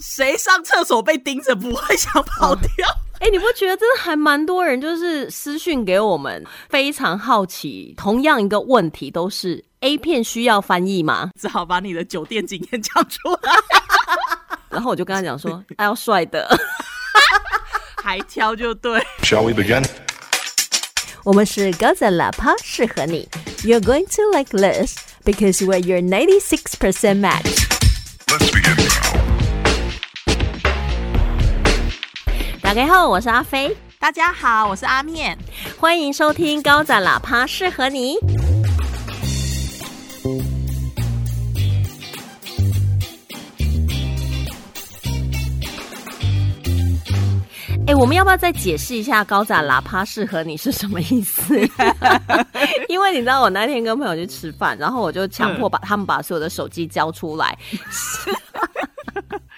谁上厕所被盯着不会想跑掉？哎，你不觉得真的还蛮多人就是私讯给我们，非常好奇，同样一个问题都是 A 片需要翻译吗？只好把你的酒店经验讲出来。然后我就跟他讲说，还要帅的，还挑就对。Shall we begin？我们是高赞喇叭，适合你。You're going to like this because we're your ninety six percent match. Let's begin. 大家好，我是阿飞，大家好，我是阿面，欢迎收听高展喇叭，适合你。哎，我们要不要再解释一下“高展喇叭适合你”是什么意思？因为你知道，我那天跟朋友去吃饭，然后我就强迫把他们把所有的手机交出来。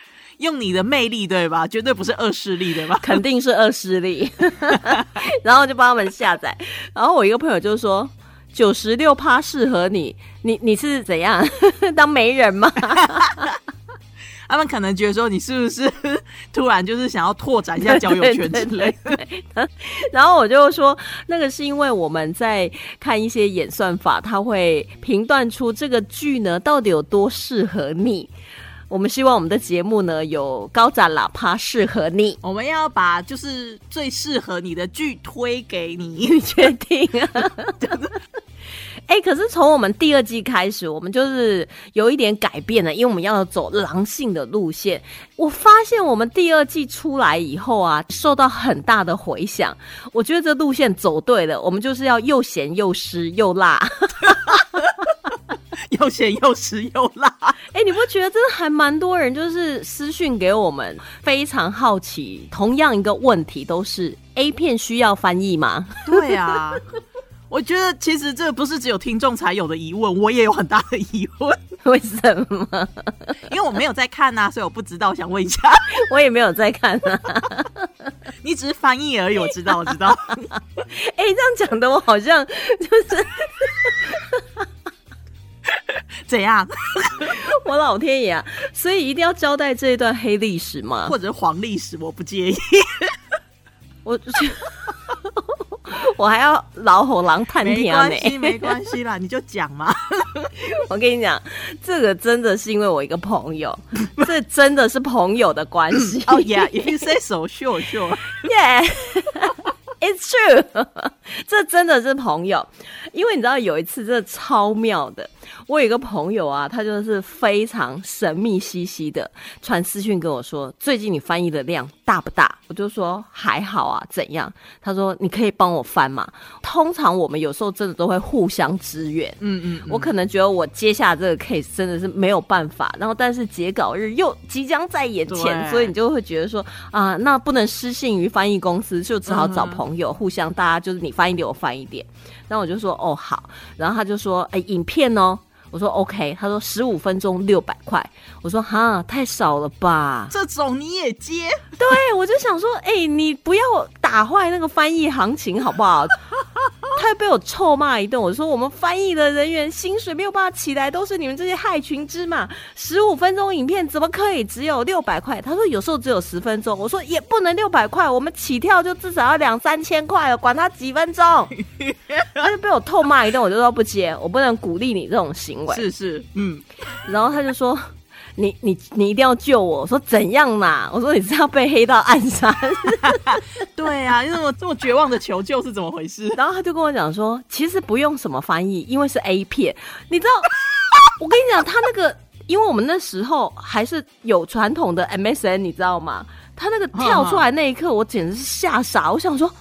用你的魅力对吧？绝对不是恶势力对吧？肯定是恶势力。然后就帮他们下载。然后我一个朋友就说：“九十六趴适合你，你你是怎样 当媒人吗？”他们可能觉得说你是不是突然就是想要拓展一下交友圈之类。然后我就说，那个是因为我们在看一些演算法，它会评断出这个剧呢到底有多适合你。我们希望我们的节目呢有高展喇叭适合你，我们要把就是最适合你的剧推给你，你确定啊？哎，可是从我们第二季开始，我们就是有一点改变了，因为我们要走狼性的路线。我发现我们第二季出来以后啊，受到很大的回响。我觉得这路线走对了，我们就是要又咸又湿又辣。又咸又湿又辣，哎，你不觉得真的还蛮多人就是私讯给我们，非常好奇，同样一个问题都是 A 片需要翻译吗？对啊，我觉得其实这不是只有听众才有的疑问，我也有很大的疑问，为什么？因为我没有在看呐，所以我不知道，想问一下，我也没有在看啊，你只是翻译而已，我知道，我知道，哎，这样讲的我好像就是。怎样？我老天爷啊！所以一定要交代这一段黑历史吗？或者黄历史？我不介意。我我还要老虎狼探天呢？没关系，没关系啦，你就讲嘛。我跟你讲，这个真的是因为我一个朋友，这真的是朋友的关系。哦，Yeah，if you say so，sure，sure，Yeah。It's true，这真的是朋友，因为你知道有一次真的超妙的，我有一个朋友啊，他就是非常神秘兮兮的传私讯跟我说，最近你翻译的量大不大？我就说还好啊，怎样？他说你可以帮我翻嘛。通常我们有时候真的都会互相支援，嗯嗯，我可能觉得我接下这个 case 真的是没有办法，然后但是截稿日又即将在眼前，所以你就会觉得说啊，那不能失信于翻译公司，就只好找朋。友互相，大家就是你翻一点，我翻一点。然后我就说哦好，然后他就说哎影片哦，我说 OK，他说十五分钟六百块，我说哈太少了吧？这种你也接？对，我就想说哎你不要打坏那个翻译行情好不好？他被我臭骂一顿，我说我们翻译的人员薪水没有办法起来，都是你们这些害群之马。十五分钟影片怎么可以只有六百块？他说有时候只有十分钟，我说也不能六百块，我们起跳就至少要两三千块了，管他几分钟。他就被我臭骂一顿，我就说不接，我不能鼓励你这种行为。是是，嗯，然后他就说。你你你一定要救我！我说怎样嘛？我说你是要被黑道暗杀？对啊，这么这么绝望的求救是怎么回事？然后他就跟我讲说，其实不用什么翻译，因为是 A 片。你知道，我跟你讲，他那个，因为我们那时候还是有传统的 MSN，你知道吗？他那个跳出来那一刻，我简直是吓傻。我想说。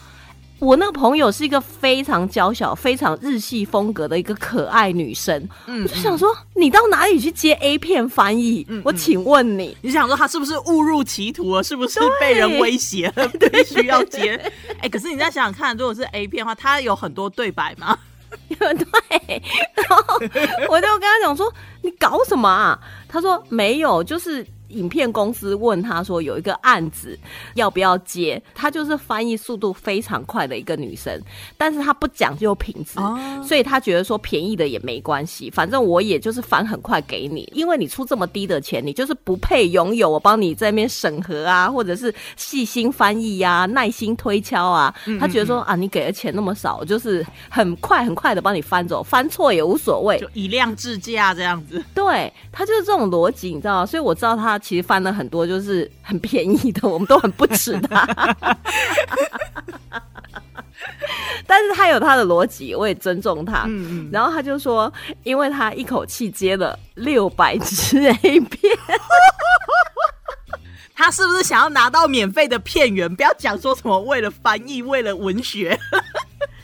我那个朋友是一个非常娇小、非常日系风格的一个可爱女生，我就想说，你到哪里去接 A 片翻译？我请问你，你想说她是不是误入歧途了？是不是被人威胁了？必须要接？哎，可是你再想想看，如果是 A 片的话，它有很多对白吗？对，然后我就跟他讲说，你搞什么啊？他说没有，就是。影片公司问他说有一个案子要不要接，她就是翻译速度非常快的一个女生，但是她不讲究品质，哦所以她觉得说便宜的也没关系，反正我也就是翻很快给你，因为你出这么低的钱，你就是不配拥有我帮你在那边审核啊，或者是细心翻译呀、耐心推敲啊。她觉得说啊，你给的钱那么少，就是很快很快的帮你翻走，翻错也无所谓就。以量制价这样子。对他就是这种逻辑，你知道吗？所以我知道他其实翻了很多就是很便宜的，我们都很不耻他。但是他有他的逻辑，我也尊重他。嗯嗯，然后他就说，因为他一口气接了六百支 A 片，他是不是想要拿到免费的片源？不要讲说什么为了翻译，为了文学。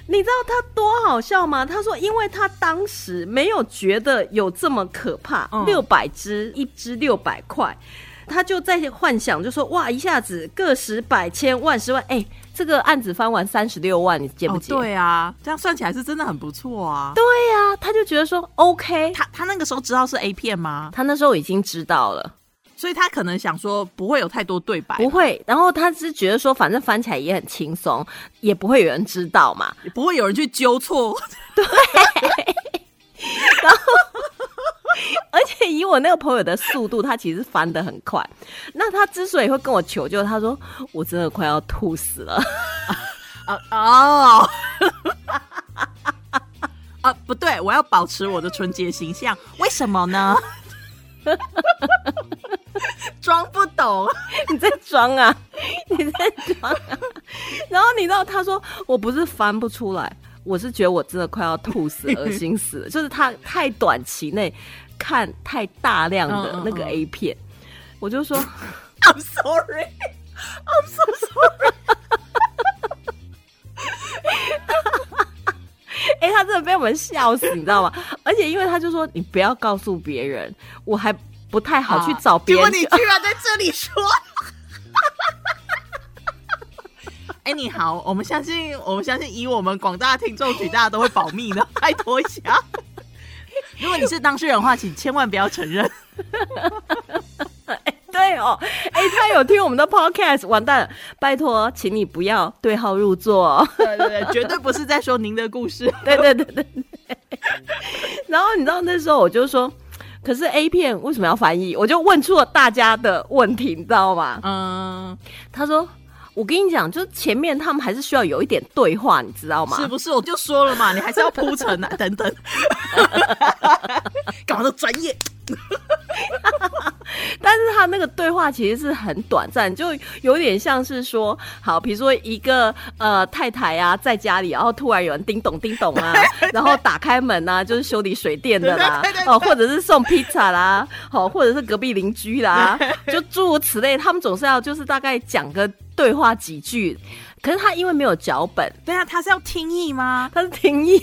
你知道他多好笑吗？他说，因为他当时没有觉得有这么可怕，嗯六百只一只六百块，他就在幻想，就说哇，一下子个十百千万十万，哎、这个案子翻完三十六万，你接不接？哦，对啊，这样算起来是真的很不错啊。对呀、他就觉得说 OK，他他他那个时候知道是 A 片吗？他那时候已经知道了，所以他可能想说不会有太多对白，不会，然后他是觉得说，反正翻起来也很轻松，也不会有人知道嘛。也不会有人去纠错。对，然后而且以我那个朋友的速度，他其实翻的很快。那他之所以会跟我求救，他说我真的快要吐死了。啊哦。啊，不对，我要保持我的纯洁形象，为什么呢？装不懂，你在装啊，你在装啊。然后你知道，他说我不是翻不出来，我是觉得我真的快要吐死、恶心死了。就是他太短期内看太大量的那个嗯 A 片，我就说 I'm sorry, I'm so sorry。哎、他真的被我们笑死，你知道吗？而且因为他就说你不要告诉别人，我还不太好去找别人结果。你居然在这里说。哎、你好，我们相信，我们相信，以我们广大听众群，大家都会保密的，拜托一下。如果你是当事人的话，请千万不要承认。对哦，哎、他有听我们的 podcast，完蛋了！拜托，请你不要对号入座、哦。对对对，绝对不是在说您的故事。对对对对对。然后你知道那时候我就说，可是 A 片为什么要翻译？我就问出了大家的问题，你知道吗？嗯，他说。我跟你讲，就是前面他们还是需要有一点对话，你知道吗？是不是？我就说了嘛，你还是要铺陈啊，等等。干嘛都专业？但是他那个对话其实是很短暂，就有点像是说，好，比如说一个呃太太啊，在家里，然后突然有人叮咚叮咚啊，然后打开门啊，就是修理水电的啦哦，或者是送披萨啦，好，或者是隔壁邻居啦，就诸如此类，他们总是要就是大概讲个对话几句。可是他因为没有脚本，对啊，他是要听译吗他是听译。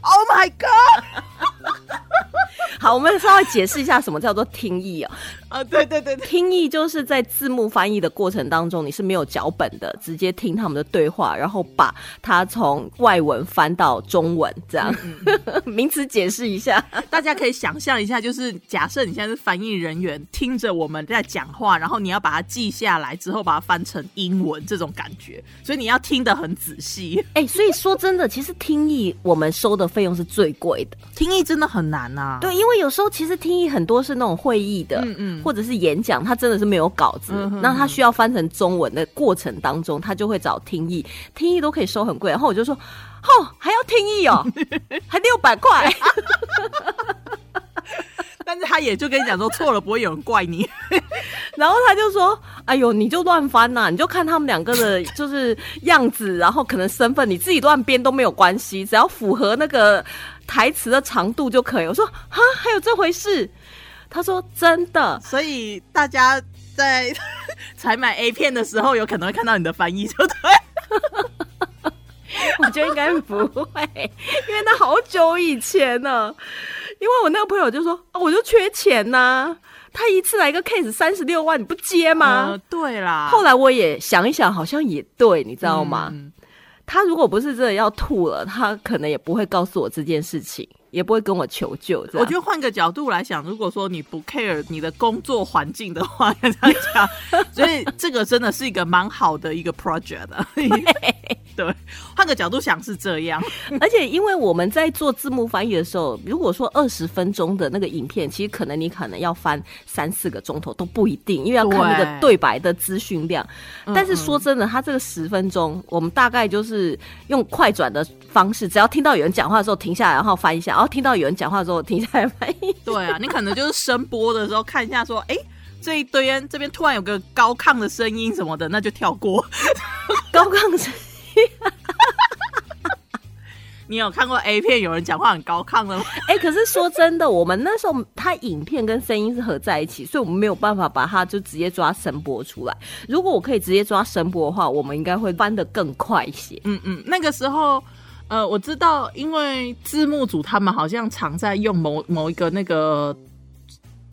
？Oh my god！好，我们稍微解释一下什么叫做听译哦。啊，对对对对，听译就是在字幕翻译的过程当中，你是没有脚本的，直接听他们的对话，然后把它从外文翻到中文，这样。名词解释一下，大家可以想象一下，就是假设你现在是翻译人员，听着我们在讲话，然后你要把它记下来，之后把它翻成英文，这种感觉，所以你要听得很仔细。哎、所以说真的，其实听译我们收的费用是最贵的。听译真的很难呐、啊。对，因为有时候其实听译很多是那种会议的，嗯嗯或者是演讲，他真的是没有稿子，嗯哼那他需要翻成中文的过程当中，他就会找听译，听译都可以收很贵，然后我就说，哦，还要听译哦，还六百块，但是他也就跟你讲说错了，不会有人怪你。然后他就说，哎呦，你就乱翻呐、你就看他们两个的就是样子，然后可能身份，你自己乱编都没有关系，只要符合那个台词的长度就可以。我说，哈，还有这回事？他说真的，所以大家在 采买 A 片的时候，有可能会看到你的翻译，就对。我觉得应该不会，因为那好久以前呢。因为我那个朋友就说，啊、我就缺钱呐、他一次来一个 case 三十六万，你不接吗？呃对啦。后来我也想一想，好像也对，你知道吗？嗯他如果不是真的要吐了，他可能也不会告诉我这件事情。也不会跟我求救。我觉得换个角度来想，如果说你不 care 你的工作环境的话，要这样讲，所以这个真的是一个蛮好的一个 project 的。对，换个角度想是这样。而且因为我们在做字幕翻译的时候，如果说二十分钟的那个影片，其实可能你可能要翻三四个钟头都不一定，因为要看那个对白的资讯量。但是说真的，他这个十分钟，我们大概就是用快转的方式，只要听到有人讲话的时候停下来，然后翻一下，然后听到有人讲话的时候停下来翻译。对啊，你可能就是声波的时候看一下，说，哎、这一堆人这边突然有个高亢的声音什么的，那就跳过。高亢声音，你有看过 A 片有人讲话很高亢的吗？哎、可是说真的，我们那时候它影片跟声音是合在一起，所以我们没有办法把它就直接抓声波出来。如果我可以直接抓声波的话，我们应该会翻得更快一些。嗯嗯，那个时候，呃，我知道，因为字幕组他们好像常在用某某一个那个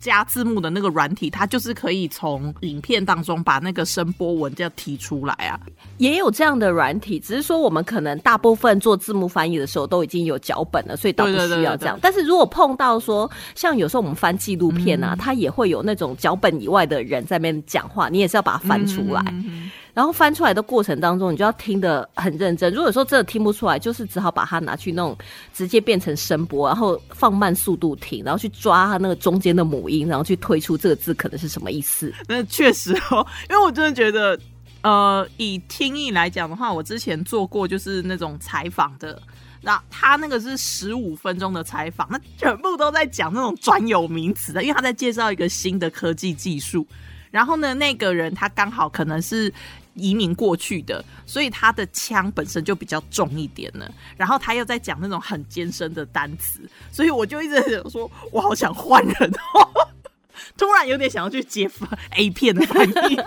加字幕的那个软体，它就是可以从影片当中把那个声波文这样提出来啊。也有这样的软体，只是说我们可能大部分做字幕翻译的时候都已经有脚本了，所以倒不需要这样。对对但是如果碰到说，像有时候我们翻纪录片嗯啊，它也会有那种脚本以外的人在那边讲话，你也是要把它翻出来。嗯然后翻出来的过程当中，你就要听得很认真。如果说真的听不出来，就是只好把它拿去那种直接变成声波，然后放慢速度听，然后去抓它那个中间的母音，然后去推出这个字可能是什么意思。那确实哦，因为我真的觉得，呃，以听译来讲的话，我之前做过就是那种采访的，那他那个是十五分钟的采访，那全部都在讲那种专有名词的，因为他在介绍一个新的科技技术。然后呢，那个人他刚好可能是移民过去的，所以他的腔本身就比较重一点呢。然后他又在讲那种很艰深的单词，所以我就一直在想说，我好想换人哦。突然有点想要去接 A 片的翻译，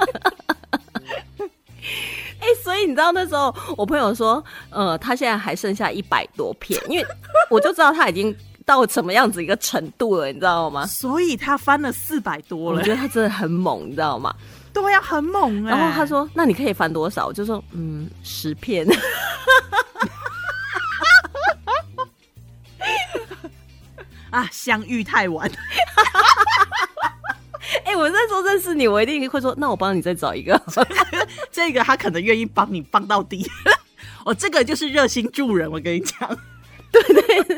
哎、所以你知道那时候我朋友说，呃，他现在还剩下一百多片，因为我就知道他已经到什么样子一个程度了，你知道吗？所以他翻了四百多了我觉，得他真的很猛，你知道吗？对呀、很猛哎、然后他说：“那你可以翻多少？”我就说：“嗯，十片。啊，相遇太晚，” 哎、我那时候认识你，我一定会说：“那我帮你再找一个。这个他可能愿意帮你帮到底。哦，这个就是热心助人，我跟你讲。”对对对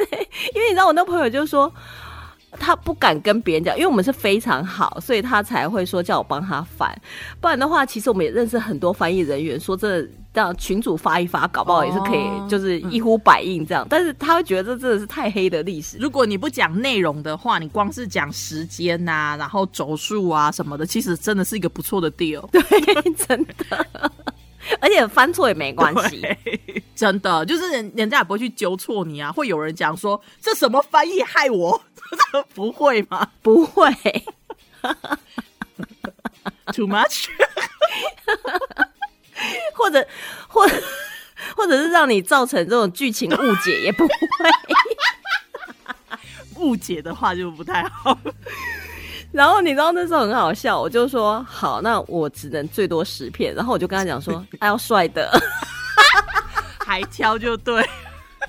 因为你知道，我那朋友就说。他不敢跟别人讲，因为我们是非常好，所以他才会说叫我帮他翻。不然的话，其实我们也认识很多翻译人员，说这让群主发一发，搞不好也是可以，哦就是一呼百应这样。但是他会觉得这真的是太黑的历史。如果你不讲内容的话，你光是讲时间呐、然后轴数啊什么的，其实真的是一个不错的 deal。对，真的，而且翻错也没关系。真的就是人人家也不会去纠错你啊，会有人讲说这什么翻译害我，不会吗不会，？Too much？或者或或者是让你造成这种剧情误解，也不会。误解的话就不太好。然后你知道那时候很好笑，我就说好，那我只能最多十片。然后我就跟他讲说，还要帅的，还挑就对，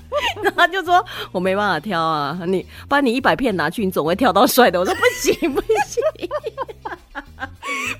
然后他就说我没办法挑啊，你把你一百片拿去，你总会挑到帅的。我说不行不行，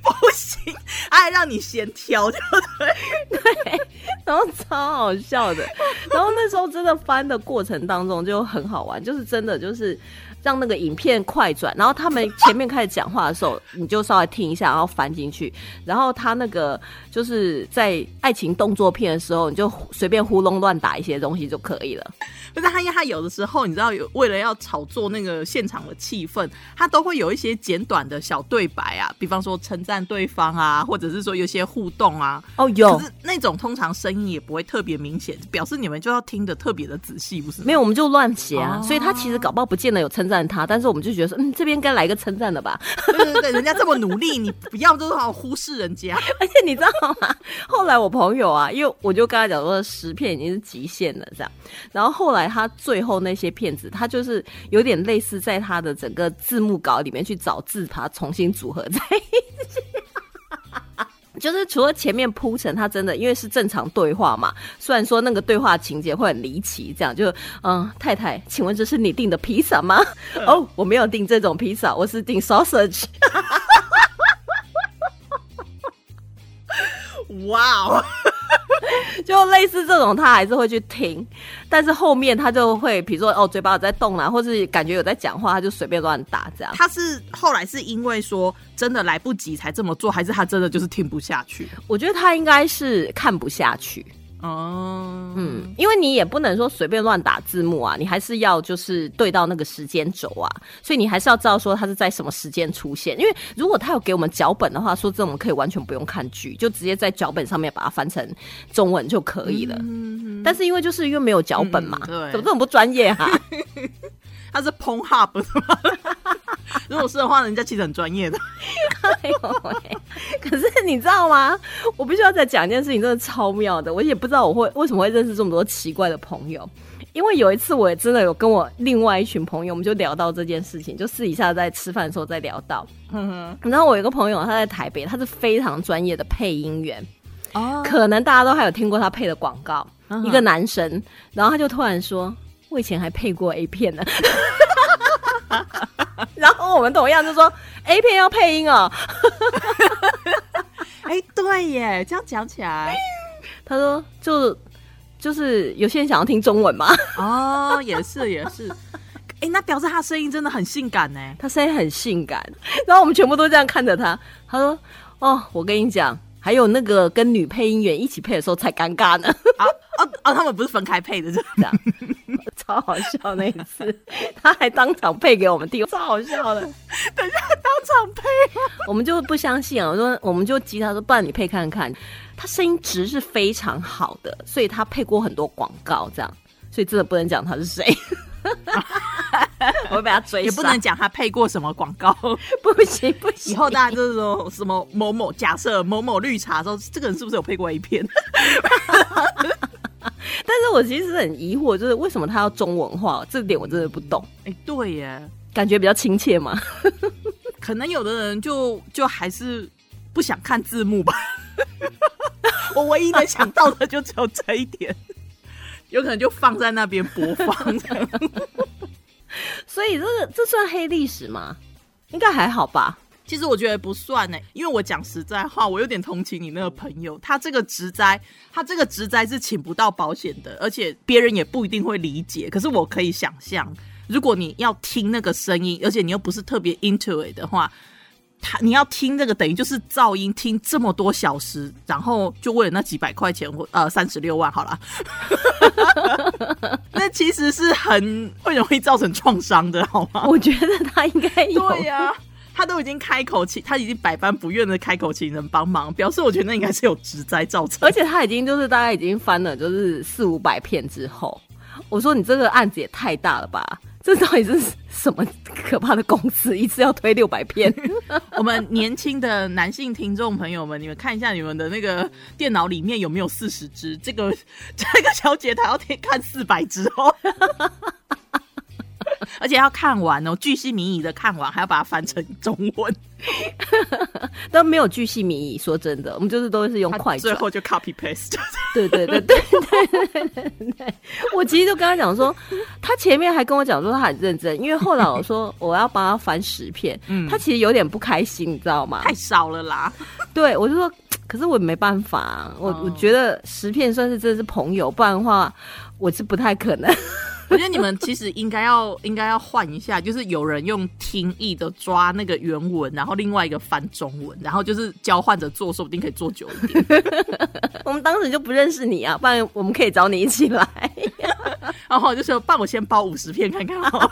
不行，他还让你先挑就对。然后超好笑的。然后那时候真的翻的过程当中就很好玩，就是真的就是。让那个影片快转，然后他们前面开始讲话的时候，你就稍微听一下，然后翻进去。然后他那个就是在爱情动作片的时候，你就随便胡弄乱打一些东西就可以了。不是他，因为他有的时候，你知道，有为了要炒作那个现场的气氛，他都会有一些简短的小对白啊，比方说称赞对方啊，或者是说有些互动啊。哦，有可是那种通常声音也不会特别明显，表示你们就要听的特别的仔细，不是？没有，我们就乱写啊。哦所以他其实搞不好不见得有称赞他，但是我们就觉得说，嗯，这边该来个称赞的吧。对对对，人家这么努力，你不要就是好忽视人家。而且你知道吗？后来我朋友啊，因为我就跟他讲说十片已经是极限了，这样。然后后来他最后那些片子，他就是有点类似在他的整个字幕稿里面去找字，把它重新组合在一起。就是除了前面铺陈，他真的因为是正常对话嘛，虽然说那个对话情节会很离奇，这样就嗯，太太，请问这是你订的披萨吗？哦，我没有订这种披萨，我是订 sausage。哇哦，就类似这种，他还是会去听，但是后面他就会，比如说哦，嘴巴有在动啦，或是感觉有在讲话，他就随便乱打这样。他是后来是因为说真的来不及才这么做，还是他真的就是听不下去？我觉得他应该是看不下去。哦，嗯，因为你也不能说随便乱打字幕啊，你还是要就是对到那个时间轴啊，所以你还是要知道说它是在什么时间出现。因为如果他有给我们脚本的话，说这我们可以完全不用看剧，就直接在脚本上面把它翻成中文就可以了。嗯但是因为就是因为没有脚本嘛，嗯对怎么这么不专业哈、他是 p o n Hub 的吗？如果是的话，人家其实很专业的。哎呦喂！可是你知道吗？我必须要再讲一件事情，真的超妙的。我也不知道我会为什么会认识这么多奇怪的朋友。因为有一次，我也真的有跟我另外一群朋友，我们就聊到这件事情，就私底下在吃饭的时候再聊到。然后我有一个朋友，他在台北，他是非常专业的配音员，哦，可能大家都还有听过他配的广告。嗯一个男神，然后他就突然说：“我以前还配过 A 片呢。”然后我们同样就说：“A 片要配音哦。”哎，对耶，这样讲起来，他说就就是有些人想要听中文嘛，哦，也是也是。哎，那表示他声音真的很性感呢。他声音很性感，然后我们全部都这样看着他。他说：“哦，我跟你讲，还有那个跟女配音员一起配的时候才尴尬呢，啊啊啊，他们不是分开配的，这这样超好笑那一次，他还当场配给我们听，超好笑的。等一下当场配。我们就不相信啊，我说我们就激他说，不然你配看看。他声音值是非常好的，所以他配过很多广告，这样，所以真的不能讲他是谁。我会被他追也，不能讲他配过什么广告，不行不行，以后大家就是说什么某某假设某某绿茶说这个人是不是有配过 A 片？但是我其实很疑惑，就是为什么他要中文化？这点我真的不懂，哎，对耶，感觉比较亲切嘛。可能有的人就就还是不想看字幕吧。我唯一能想到的就只有这一点，有可能就放在那边播放。所以这个这算黑历史吗？应该还好吧。其实我觉得不算呢，因为我讲实在话，我有点同情你那个朋友，他这个职灾，他这个职灾是请不到保险的，而且别人也不一定会理解。可是我可以想象，如果你要听那个声音，而且你又不是特别 into it 的话，他你要听这个等于就是噪音，听这么多小时，然后就为了那几百块钱或呃三十六万好了，那其实是很会容易造成创伤的，好吗？我觉得他应该有。对呀、他都已经开口请，他已经百般不愿的开口请人帮忙，表示我觉得那应该是有职灾造成而。且他已经就是大概已经翻了就是四五百片之后，我说你这个案子也太大了吧？这到底是什么可怕的公司？一次要推六百片？我们年轻的男性听众朋友们，你们看一下你们的那个电脑里面有没有四十只？这个这个小姐她要听看四百只哦。而且要看完哦，巨细靡遗的看完，还要把它翻成中文，都没有巨细靡遗。说真的，我们就是都是用他快转。最后就 copy paste。对对对对对对对对，我其实就跟他讲说，他前面还跟我讲说他很认真，因为后来我说 我要帮他翻十片，嗯他其实有点不开心，你知道吗？太少了啦，对我就说，可是我没办法、啊，我、哦我觉得十片算是真的是朋友，不然的话我是不太可能。我觉得你们其实应该要应该要换一下，就是有人用听译的抓那个原文，然后另外一个翻中文，然后就是交换着做，说不定可以做久一点。我们当时就不认识你啊，不然我们可以找你一起来。然后我就说，帮我先包五十片看看好。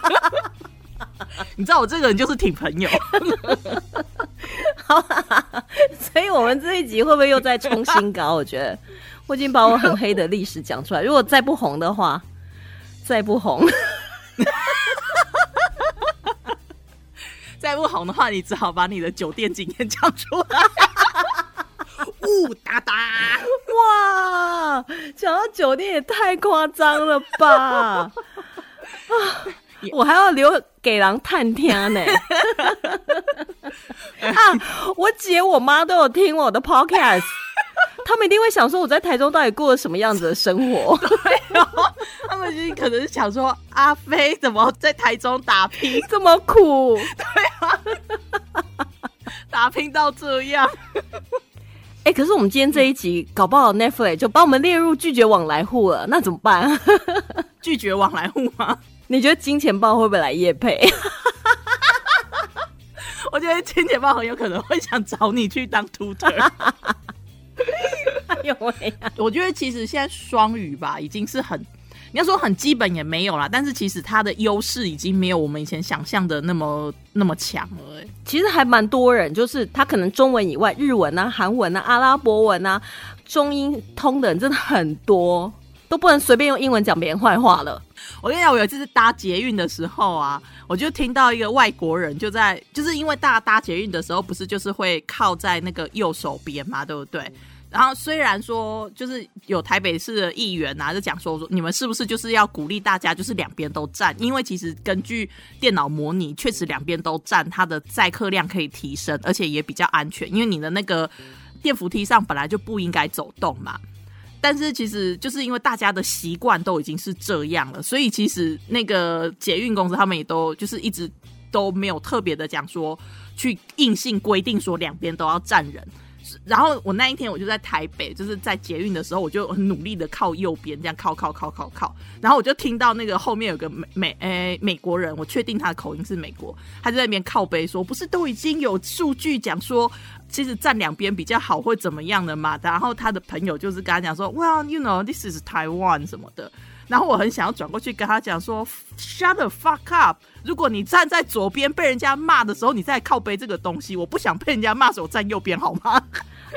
你知道我这个人就是挺朋友，好所以我们这一集会不会又再冲新高？我觉得我已经把我很黑的历史讲出来，如果再不红的话，再不红。再不红的话，你只好把你的酒店经验讲出来。呜哒哒，哇，讲到酒店也太夸张了吧！啊，我还要留给狼探听呢。啊，我姐我妈都有听我的 podcast，他们一定会想说我在台中到底过了什么样子的生活。然后他们就可能是想说，阿飞怎么在台中打拼，这么苦，对啊打拼到这样？哎、可是我们今天这一集搞不好 Netflix 就把我们列入拒绝往来户了，那怎么办？拒绝往来户吗？你觉得金钱豹会不会来夜配？我觉得金钱豹很有可能会想找你去当 tutor。哎呦喂呀！我觉得其实现在双语吧，已经是很，你要说很基本也没有啦，但是其实它的优势已经没有我们以前想象的那么那么强了、欸。其实还蛮多人，就是他可能中文以外，日文啊、韩文啊、阿拉伯文啊、中英通的人真的很多，都不能随便用英文讲别人坏话了。我跟你讲，我有一次搭捷运的时候啊，我就听到一个外国人就在，就是因为大家搭捷运的时候，不是就是会靠在那个右手边嘛，对不对？然后虽然说就是有台北市的议员啊，就讲说说你们是不是就是要鼓励大家就是两边都站，因为其实根据电脑模拟，确实两边都站，它的载客量可以提升，而且也比较安全，因为你的那个电扶梯上本来就不应该走动嘛。但是其实就是因为大家的习惯都已经是这样了，所以其实那个捷运公司他们也都就是一直都没有特别的讲说去硬性规定说两边都要站人。然后我那一天我就在台北，就是在捷运的时候，我就很努力的靠右边，这样靠靠靠靠靠。然后我就听到那个后面有个美美诶、美国人，我确定他的口音是美国，他就在那边靠背说，不是都已经有数据讲说，其实站两边比较好，会怎么样的嘛？然后他的朋友就是跟他讲说，Well, you know, this is Taiwan 什么的。然后我很想要转过去跟他讲说，Shut the fuck up！如果你站在左边被人家骂的时候，你再靠背这个东西，我不想被人家骂，所以我站右边好吗？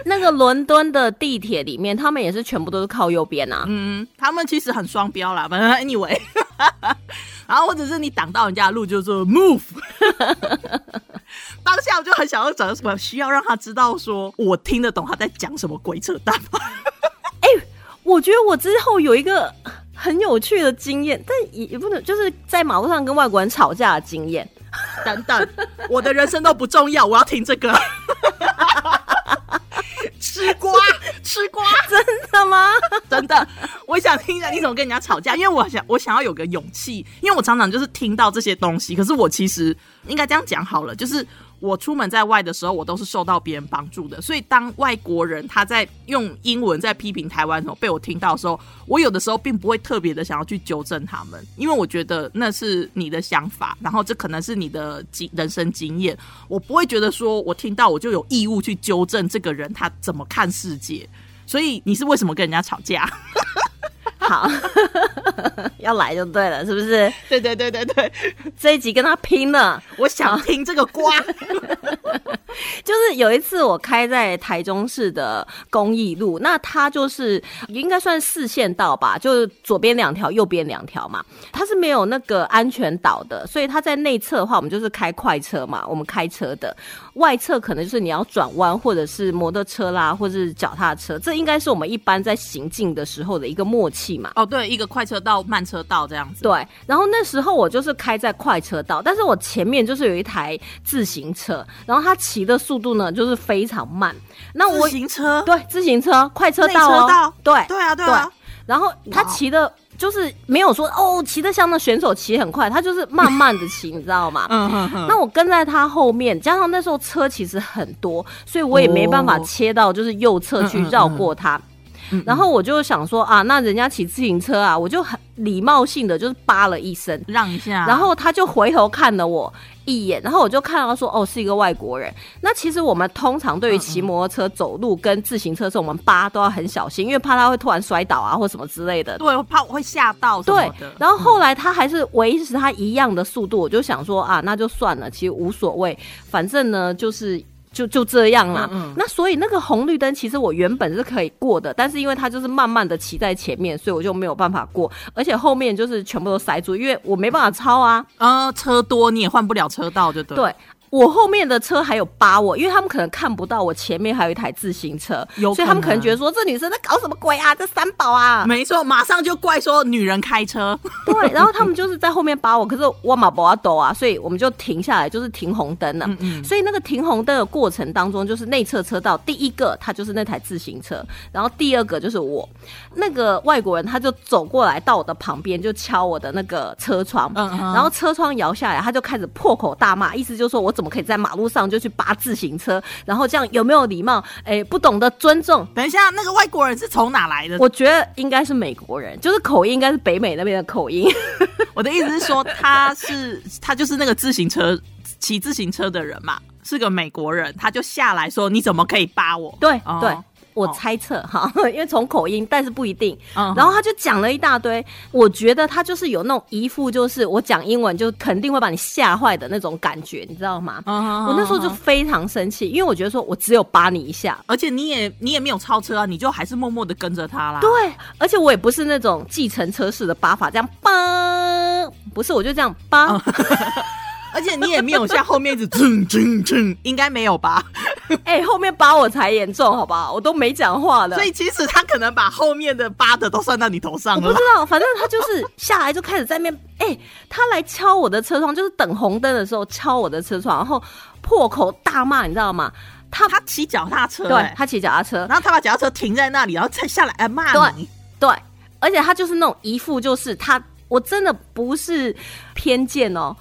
那个伦敦的地铁里面，他们也是全部都是靠右边啊。嗯，他们其实很双标啦，反 正 anyway，然后或者是你挡到人家的路，就是 move。当下我就很想要找什么需要让他知道，说我听得懂他在讲什么鬼扯淡吗？我觉得我之后有一个很有趣的经验，但也也不能就是在马路上跟外国人吵架的经验。等等，我的人生都不重要，我要听这个。吃瓜，吃瓜，真的吗？真的，我想听一下你怎么跟人家吵架，因为我想我想要有个勇气，因为我常常就是听到这些东西，可是我其实应该这样讲好了，就是我出门在外的时候，我都是受到别人帮助的，所以当外国人他在用英文在批评台湾的时候，被我听到的时候，我有的时候并不会特别的想要去纠正他们，因为我觉得那是你的想法，然后这可能是你的经人生经验，我不会觉得说我听到我就有义务去纠正这个人他怎么看世界。所以你是为什么跟人家吵架？好，要来就对了，是不是？对对对对对，这一集跟他拼了。我想听这个瓜。就是有一次我开在台中市的公益路，那它就是应该算四线道吧，就是左边两条，右边两条嘛。它是没有那个安全岛的，所以它在内侧的话，我们就是开快车嘛，我们开车的。外侧可能就是你要转弯，或者是摩托车啦，或者是脚踏车，这应该是我们一般在行进的时候的一个默契嘛。哦，对，一个快车道、慢车道这样子。对，然后那时候我就是开在快车道，但是我前面就是有一台自行车，然后它骑的速度呢就是非常慢。那我自行车，对自行车快车道哦，车道，对对啊，对啊，然后他骑的就是没有说哦骑的像那选手骑很快，他就是慢慢的骑，你知道吗？嗯。那我跟在他后面，加上那时候车其实很多，所以我也没办法哦切到就是右侧去绕过他。嗯然后我就想说啊，那人家骑自行车啊，我就很礼貌性的就是叭了一声，让一下，然后他就回头看了我一眼，然后我就看到说，哦，是一个外国人。那其实我们通常对于骑摩托车、走路跟自行车的时候，我们扒都要很小心，因为怕他会突然摔倒啊，或什么之类的。对，我怕我会吓到对。，然后后来他还是维持他一样的速度，我就想说啊，那就算了，其实无所谓，反正呢就是。就就这样啦。嗯嗯那所以那个红绿灯其实我原本是可以过的，但是因为它就是慢慢的骑在前面，所以我就没有办法过，而且后面就是全部都塞住，因为我没办法超啊。呃，车多你也换不了车道，就对。对，我后面的车还有扒我，因为他们可能看不到我前面还有一台自行车，有所以他们可能觉得说这女生在搞什么鬼啊，这三宝啊，没错，马上就怪说女人开车。对，然后他们就是在后面扒我，可是我马不阿抖啊，所以我们就停下来，就是停红灯了。嗯嗯所以那个停红灯的过程当中，就是内侧车道第一个他就是那台自行车，然后第二个就是我。那个外国人他就走过来到我的旁边，就敲我的那个车窗，嗯嗯然后车窗摇下来，他就开始破口大骂，意思就是说我怎么可以在马路上就去扒自行车，然后这样有没有礼貌？哎，不懂得尊重。等一下，那个外国人是从哪来的？我觉得应该是美国人，就是口音应该是北美那边的口音。我的意思是说，他是他就是那个自行车骑自行车的人嘛，是个美国人，他就下来说：“你怎么可以扒我？”对、哦对，我猜测 哈，因为从口音，但是不一定。嗯然后他就讲了一大堆，我觉得他就是有那种一副就是我讲英文就肯定会把你吓坏的那种感觉，你知道吗？嗯我那时候就非常生气，因为我觉得说我只有扒你一下。而且你也你也没有超车啊，你就还是默默的跟着他啦。对，而且我也不是那种计程车式的扒法，这样扒，不是，我就这样扒。哦而且你也没有像后面一直蹭蹭蹭，应该没有吧？哎、后面扒我才严重，好不好？我都没讲话了。所以其实他可能把后面的扒的都算到你头上了我不知？道，反正他就是下来就开始在那边，哎、他来敲我的车窗，就是等红灯的时候敲我的车窗，然后破口大骂，你知道吗？他他骑脚踏车、对欸他骑脚踏车，然后他把脚踏车停在那里，然后再下来哎骂你。对，而且他就是那种一副就是他，我真的不是偏见哦。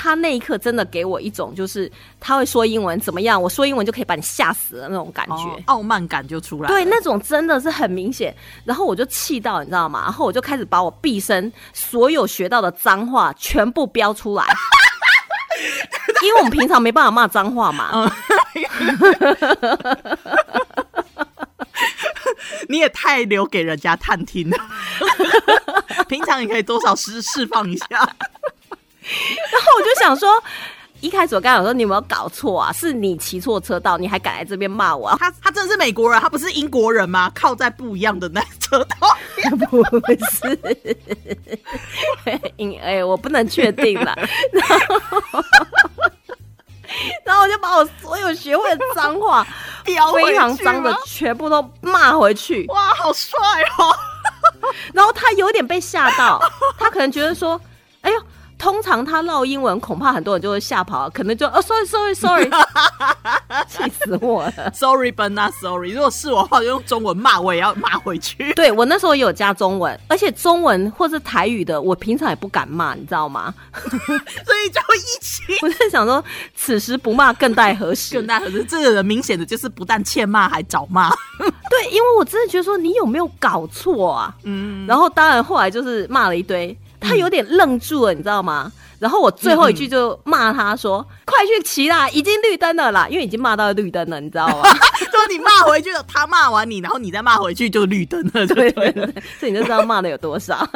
他那一刻真的给我一种，就是他会说英文怎么样，我说英文就可以把你吓死的那种感觉。哦傲慢感就出来了。对，那种真的是很明显。然后我就气到，你知道吗？然后我就开始把我毕生所有学到的脏话全部标出来，因为我们平常没办法骂脏话嘛。你也太留给人家探听了。平常你可以多少释释放一下。然后我就想说。一开始我刚才有说你有没有搞错啊？是你骑错车道，你还敢来这边骂我、啊？他他真的是美国人，他不是英国人吗？靠在不一样的那车道。不是，因 哎、我不能确定了。然后，然后我就把我所有学会的脏话，非常脏的吗全部都骂回去。哇，好帅哦！然后他有点被吓到，他可能觉得说：“哎呦。”通常他唠英文，恐怕很多人就会吓跑，可能就哦，sorry sorry sorry，气死我了。Sorry, but not sorry。如果是我的话，就用中文骂，我也要骂回去。对我那时候也有加中文，而且中文或是台语的，我平常也不敢骂，你知道吗？所以就一起。我在想说，此时不骂更待何时？更待何时这个人明显的就是不但欠骂还找骂。对，因为我真的觉得说你有没有搞错啊？嗯，然后当然后来就是骂了一堆，他有点愣住了，你知道吗？然后我最后一句就骂他说：“快去骑啦，已经绿灯了啦！”因为已经骂到绿灯了，你知道吗？说你骂回去了，他骂完你，然后你再骂回去就绿灯了，对不对？所以你就知道骂的有多少。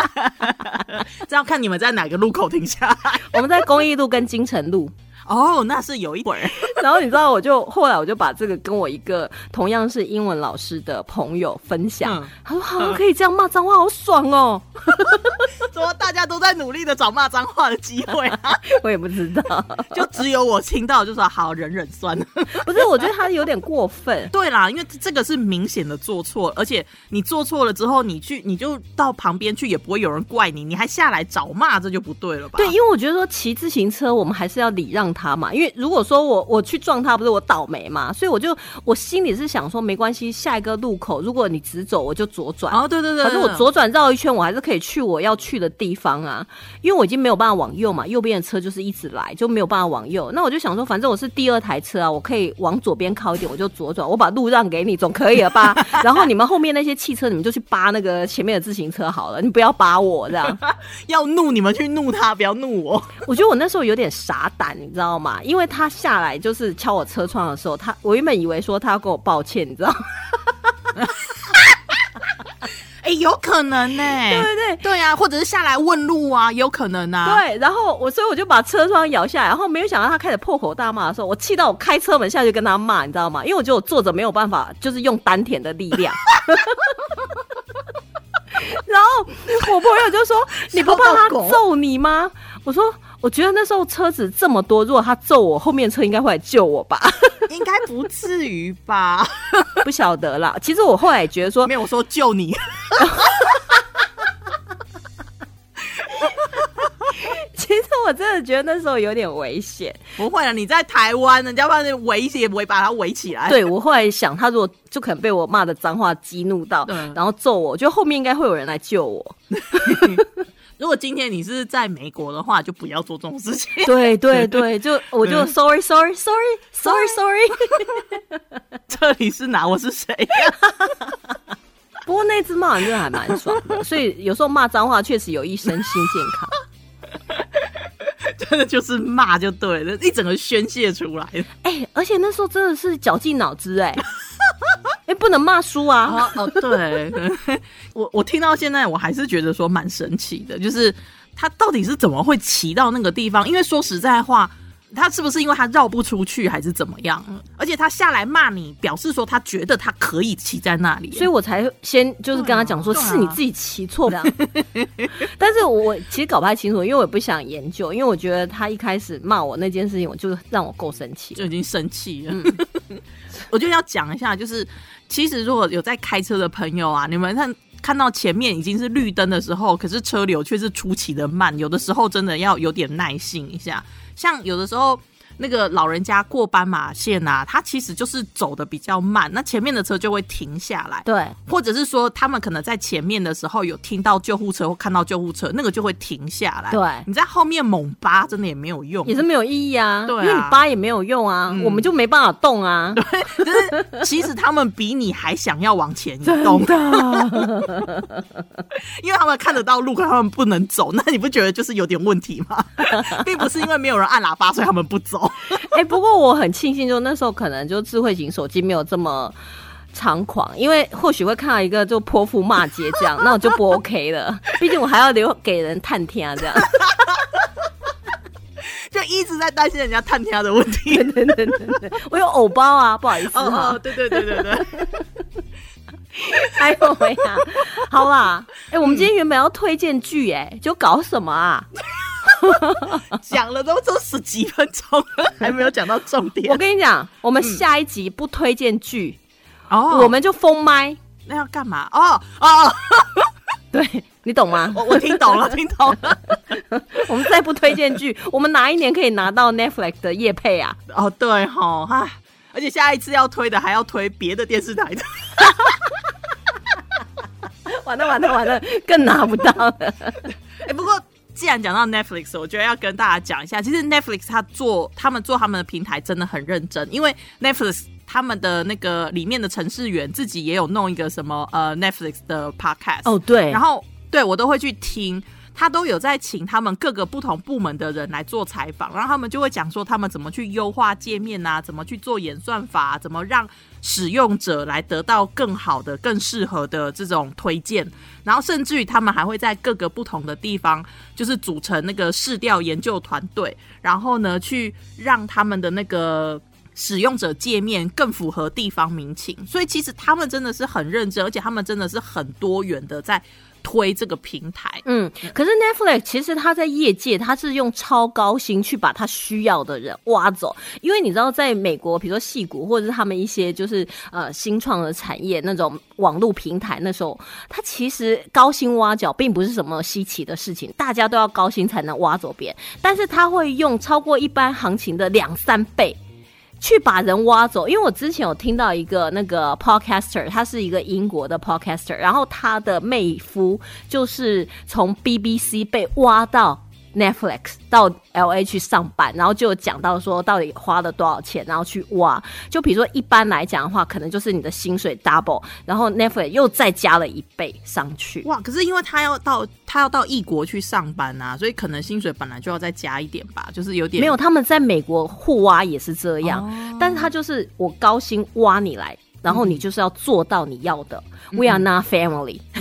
这要看你们在哪个路口停下来。我们在公益路跟金城路，哦，那是有一会儿。然后你知道，我就后来我就把这个跟我一个同样是英文老师的朋友分享，嗯他说：“好、可以这样骂脏话，好爽哦。怎么大家都在努力的找骂脏话的机会啊，” 我也不知道，就只有我听到就说好忍忍算了。不是，我觉得他有点过分。对啦，因为这个是明显的做错，而且你做错了之后，你去你就到旁边去，也不会有人怪你，你还下来找骂，这就不对了吧？对，因为我觉得说骑自行车，我们还是要礼让他嘛。因为如果说我我去撞他，不是我倒霉嘛，所以我就我心里是想说，没关系，下一个路口如果你直走，我就左转。哦，对对对，可是我左转绕一圈，我还是可以去我要去的地方啊，因为我已经没有办法往右嘛，右边的车就是一直来，就没有办法往右。那我就想说，反正我是第二台车啊，我可以往左边靠一点，我就左转，我把路让给你，总可以了吧？然后你们后面那些汽车，你们就去扒那个前面的自行车好了，你不要扒我这样。要怒你们去怒他，不要怒我。我觉得我那时候有点傻胆，你知道吗？因为他下来就是敲我车窗的时候，他我原本以为说他要跟我抱歉，你知道吗？哎、有可能呢、对对对。对啊，或者是下来问路啊，有可能啊。对，然后我所以我就把车窗摇下来，然后没有想到他开始破口大骂的时候，我气到我开车门下去跟他骂，你知道吗？因为我觉得我坐着没有办法，就是用丹田的力量。然后我朋友就说：“你不怕他揍你吗？”我说：“我觉得那时候车子这么多，如果他揍我，后面车应该会来救我吧？应该不至于吧？不晓得啦。其实我后来也觉得说没，有说救你，其实我真的觉得那时候有点危险。不会了。你在台湾，人家把你围也围把他围起来。对我后来想，他如果就可能被我骂的脏话激怒到，然后揍我，我觉得后面应该会有人来救我。如果今天你是在美国的话，就不要做这种事情。对对对，就我就 sorry sorry sorry sorry sorry。这里是哪？我是谁？不过那次骂人真的还蛮爽的，所以有时候骂脏话确实有益身心健康。真的就是骂就对了，一整个宣泄出来了。哎、而且那时候真的是绞尽脑汁哎、哎、不能骂输啊！哦哦，对，我我听到现在，我还是觉得说蛮神奇的，就是他到底是怎么会骑到那个地方？因为说实在话，他是不是因为他绕不出去，还是怎么样？而且他下来骂你，表示说他觉得他可以骑在那里，所以我才先就是跟他讲说，是你自己骑错的。但是我其实搞不太清楚，因为我也不想研究，因为我觉得他一开始骂我那件事情，我就让我够生气。就已经生气了。我就要讲一下，就是其实如果有在开车的朋友啊，你们看看到前面已经是绿灯的时候，可是车流却是出奇的慢，有的时候真的要有点耐性一下。像有的时候。那个老人家过斑马线啊，他其实就是走的比较慢，那前面的车就会停下来，对，或者是说他们可能在前面的时候有听到救护车或看到救护车，那个就会停下来。对你在后面猛扒真的也没有用，也是没有意义啊，对啊因为你扒也没有用啊，嗯我们就没办法动啊。就是其实他们比你还想要往前移 动，因为他们看得到路，可他们不能走，那你不觉得就是有点问题吗？并不是因为没有人按喇叭，所以他们不走。哎、不过我很庆幸，就那时候可能就智慧型手机没有这么猖狂，因为或许会看到一个就泼妇骂街这样，那我就不 OK 了。毕竟我还要留给人探听啊，这样。就一直在担心人家探听的问题。对对对对，我有偶包啊，不好意思哦哈哦，。对对对对对，哎呦喂呀，好啦，哎、我们今天原本要推荐剧，哎，就搞什么啊？讲了都都十几分钟了，还没有讲到重点我。跟你讲，我们下一集不推荐剧，哦我们就封麦，那要干嘛？哦哦，对你懂吗？我我听懂了，听懂了。我们再不推荐剧，我们哪一年可以拿到 Netflix 的业配啊？哦，对哈，唉，而且下一次要推的还要推别的电视台的。完了完了完了，更拿不到了。既然讲到 Netflix，我觉得要跟大家讲一下，其实 Netflix 它做他们做他们的平台真的很认真，因为 Netflix 他们的那个里面的程序员自己也有弄一个什么呃 Netflix 的 podcast 哦，对，然后对我都会去听。他都有在请他们各个不同部门的人来做采访，然后他们就会讲说他们怎么去优化界面啊，怎么去做演算法、怎么让使用者来得到更好的、更适合的这种推荐，然后甚至于他们还会在各个不同的地方，就是组成那个试调研究团队，然后呢去让他们的那个。使用者界面更符合地方民情，所以其实他们真的是很认真，而且他们真的是很多元的在推这个平台。嗯，可是 Netflix 其实它在业界，它是用超高薪去把它需要的人挖走，因为你知道，在美国，比如说戏骨或者是他们一些就是呃新创的产业那种网络平台，那时候它其实高薪挖角并不是什么稀奇的事情，大家都要高薪才能挖走别人，但是他会用超过一般行情的两三倍。去把人挖走，因为我之前有听到一个那个 podcaster，他是一个英国的 podcaster，然后他的妹夫就是从 BBC 被挖到 Netflix 到 LA 去上班，然后就有讲到说到底花了多少钱，然后去挖。就比如说一般来讲的话，可能就是你的薪水 double，然后 Netflix 又再加了一倍上去。哇！可是因为他要到他要到异国去上班啊，所以可能薪水本来就要再加一点吧，就是有点没有，他们在美国互挖也是这样，但是他就是我高薪挖你来，然后你就是要做到你要的。We are not family。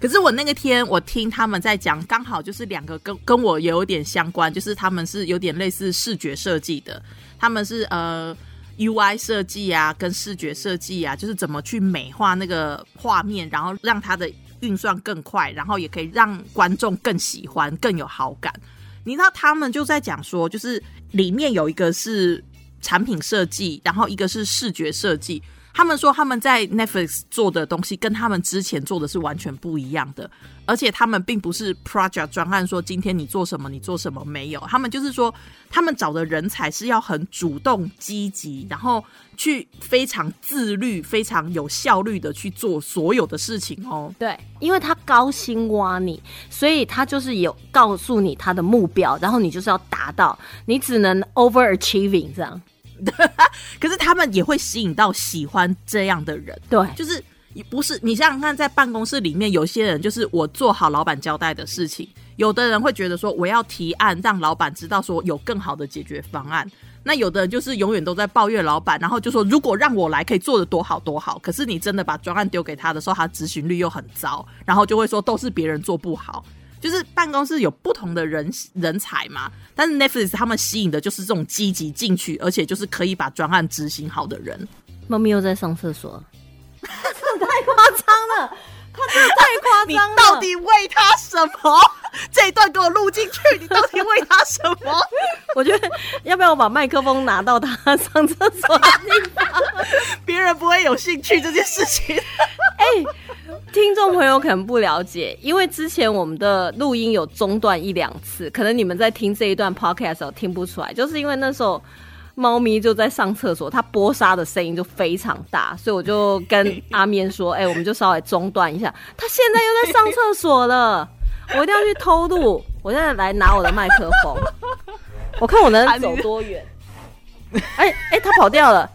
可是我那个天，我听他们在讲，刚好就是两个跟跟我有点相关，就是他们是有点类似视觉设计的，他们是呃 UI 设计啊，跟视觉设计啊，就是怎么去美化那个画面，然后让它的运算更快，然后也可以让观众更喜欢、更有好感。你知道他们就在讲说，就是里面有一个是产品设计，然后一个是视觉设计。他们说他们在 Netflix 做的东西跟他们之前做的是完全不一样的，而且他们并不是 project 专案，说今天你做什么你做什么没有，他们就是说他们找的人才是要很主动积极，然后去非常自律、非常有效率的去做所有的事情哦。对，因为他高薪挖你，所以他就是有告诉你他的目标，然后你就是要达到，你只能 overachieving 这样。可是他们也会吸引到喜欢这样的人，对，就是不是你想想看，在办公室里面，有些人就是我做好老板交代的事情，有的人会觉得说我要提案，让老板知道说有更好的解决方案。那有的人就是永远都在抱怨老板，然后就说如果让我来，可以做的多好多好。可是你真的把专案丢给他的时候，他执行率又很糟，然后就会说都是别人做不好。就是办公室有不同的人人才嘛，但是 Netflix 他们吸引的就是这种积极进取，而且就是可以把专案执行好的人。猫咪又在上厕所，太夸张了，他真的太夸你张了。到底为他什么？这一段给我录进去，你到底为他什么？我觉得要不要我把麦克风拿到他上厕所的地方？别人不会有兴趣这件事情。哎、听众朋友可能不了解，因为之前我们的录音有中断一两次，可能你们在听这一段 podcast 的时候听不出来，就是因为那时候猫咪就在上厕所，它播沙的声音就非常大，所以我就跟阿面说：“哎、我们就稍微中断一下。”它现在又在上厕所了，我一定要去偷录，我现在来拿我的麦克风，我看我能走多远。哎哎、它跑掉了，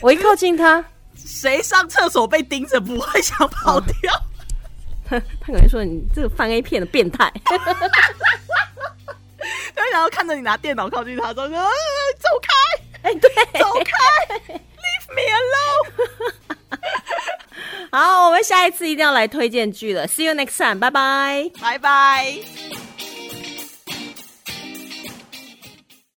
我一靠近它。谁上厕所被盯着不会想跑掉？他可能说你这个翻 A 片的变态，然后看着你拿电脑靠近他说：“啊走开，哎、对，走开，Leave me alone。好，我们下一次一定要来推荐剧了，See you next time，拜拜。”拜拜。